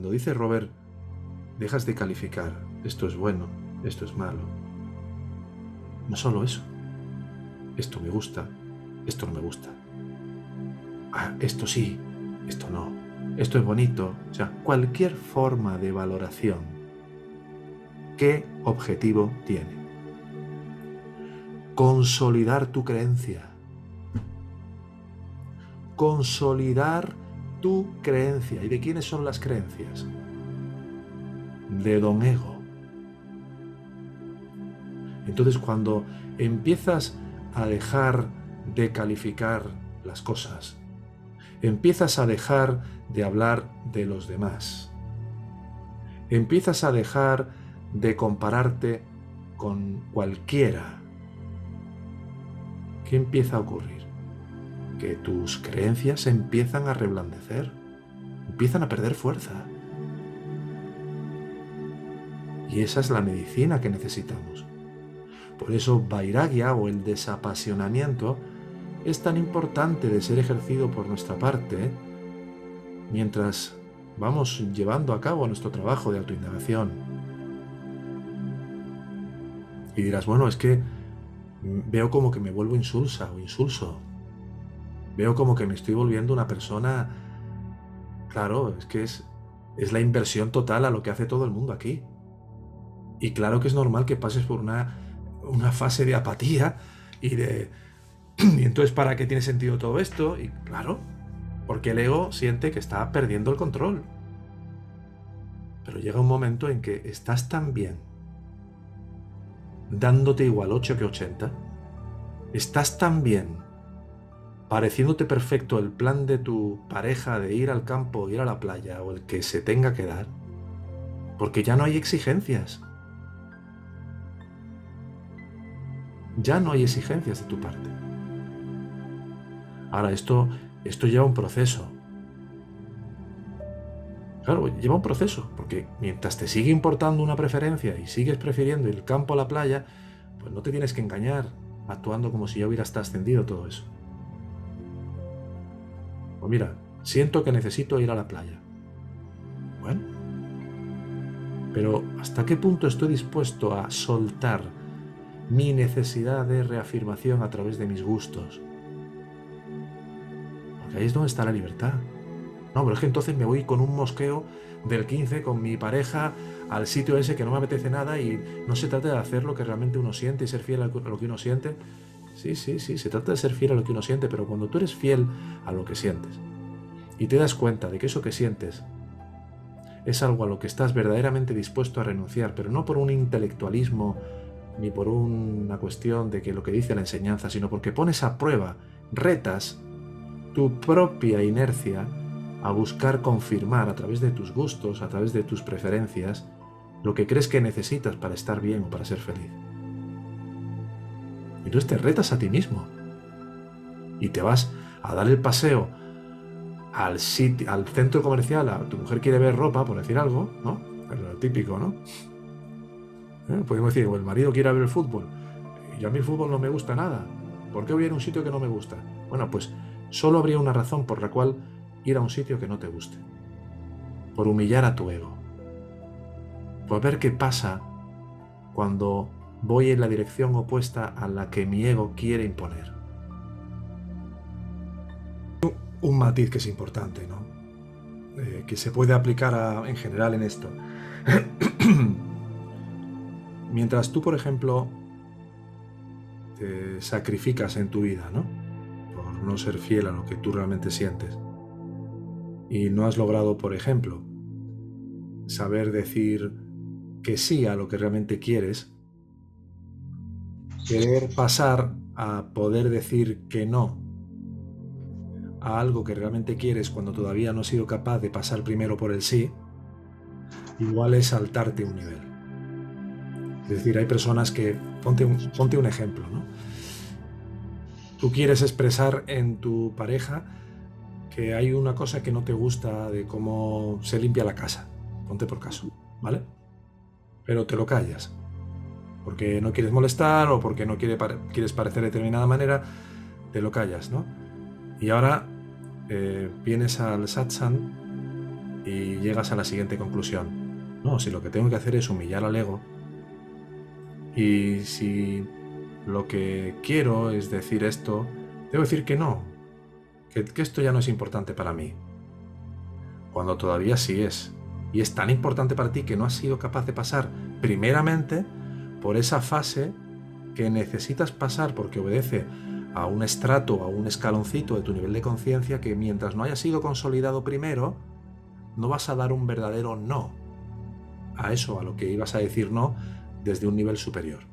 cuando dice Robert, dejas de calificar, esto es bueno, esto es malo. No solo eso, esto me gusta, esto no me gusta. Ah, esto sí, esto no, esto es bonito. O sea, cualquier forma de valoración, ¿qué objetivo tiene? Consolidar tu creencia. Consolidar tu creencia. ¿Y de quiénes son las creencias? De don ego. Entonces cuando empiezas a dejar de calificar las cosas, empiezas a dejar de hablar de los demás, empiezas a dejar de compararte con cualquiera, ¿qué empieza a ocurrir? Que tus creencias empiezan a reblandecer, empiezan a perder fuerza. Y esa es la medicina que necesitamos. Por eso Vairagya o el desapasionamiento es tan importante de ser ejercido por nuestra parte mientras vamos llevando a cabo nuestro trabajo de autoindagación. Y dirás, bueno, es que veo como que me vuelvo insulsa o insulso. Veo como que me estoy volviendo una persona... Claro, es que es, es la inversión total a lo que hace todo el mundo aquí. Y claro que es normal que pases por una una fase de apatía y de... ¿Y entonces para qué tiene sentido todo esto? Y claro, porque el ego siente que está perdiendo el control. Pero llega un momento en que estás tan bien, dándote igual 8 que 80, estás tan bien, pareciéndote perfecto el plan de tu pareja de ir al campo, ir a la playa o el que se tenga que dar, porque ya no hay exigencias. Ya no hay exigencias de tu parte. Ahora, esto, esto lleva un proceso. Claro, lleva un proceso, porque mientras te sigue importando una preferencia y sigues prefiriendo el campo a la playa, pues no te tienes que engañar actuando como si ya hubieras ascendido todo eso. Pues mira, siento que necesito ir a la playa. Bueno, pero ¿hasta qué punto estoy dispuesto a soltar mi necesidad de reafirmación a través de mis gustos. Porque ahí es donde está la libertad. No, pero es que entonces me voy con un mosqueo del 15 con mi pareja al sitio ese que no me apetece nada y no se trata de hacer lo que realmente uno siente y ser fiel a lo que uno siente. Sí, sí, sí, se trata de ser fiel a lo que uno siente, pero cuando tú eres fiel a lo que sientes y te das cuenta de que eso que sientes es algo a lo que estás verdaderamente dispuesto a renunciar, pero no por un intelectualismo ni por una cuestión de que lo que dice la enseñanza, sino porque pones a prueba, retas tu propia inercia a buscar confirmar a través de tus gustos, a través de tus preferencias, lo que crees que necesitas para estar bien o para ser feliz. Tú te retas a ti mismo. Y te vas a dar el paseo al, sitio, al centro comercial, a tu mujer quiere ver ropa, por decir algo, ¿no? Es lo típico, ¿no? ¿Eh? Podemos decir, o el marido quiere ver el fútbol, y a mí el fútbol no me gusta nada. ¿Por qué voy a ir a un sitio que no me gusta? Bueno, pues solo habría una razón por la cual ir a un sitio que no te guste. Por humillar a tu ego. Por ver qué pasa cuando voy en la dirección opuesta a la que mi ego quiere imponer. Un matiz que es importante, ¿no? Eh, que se puede aplicar en general en esto. Mientras tú, por ejemplo, te sacrificas en tu vida, ¿no? Por no ser fiel a lo que tú realmente sientes. Y no has logrado, por ejemplo, saber decir que sí a lo que realmente quieres, querer pasar a poder decir que no a algo que realmente quieres cuando todavía no has sido capaz de pasar primero por el sí, igual es saltarte un nivel. Es decir, hay personas que, ponte un, ponte un ejemplo, ¿no? Tú quieres expresar en tu pareja que hay una cosa que no te gusta de cómo se limpia la casa, ponte por caso, ¿vale? Pero te lo callas, porque no quieres molestar o porque no quieres parecer de determinada manera, te lo callas, ¿no? Y ahora eh, vienes al satsang y llegas a la siguiente conclusión. No, si lo que tengo que hacer es humillar al ego y si lo que quiero es decir esto, debo decir que no, que, que esto ya no es importante para mí. Cuando todavía sí es. Y es tan importante para ti que no has sido capaz de pasar primeramente por esa fase que necesitas pasar porque obedece a un estrato, a un escaloncito de tu nivel de conciencia que mientras no haya sido consolidado primero, no vas a dar un verdadero no a eso, a lo que ibas a decir no desde un nivel superior.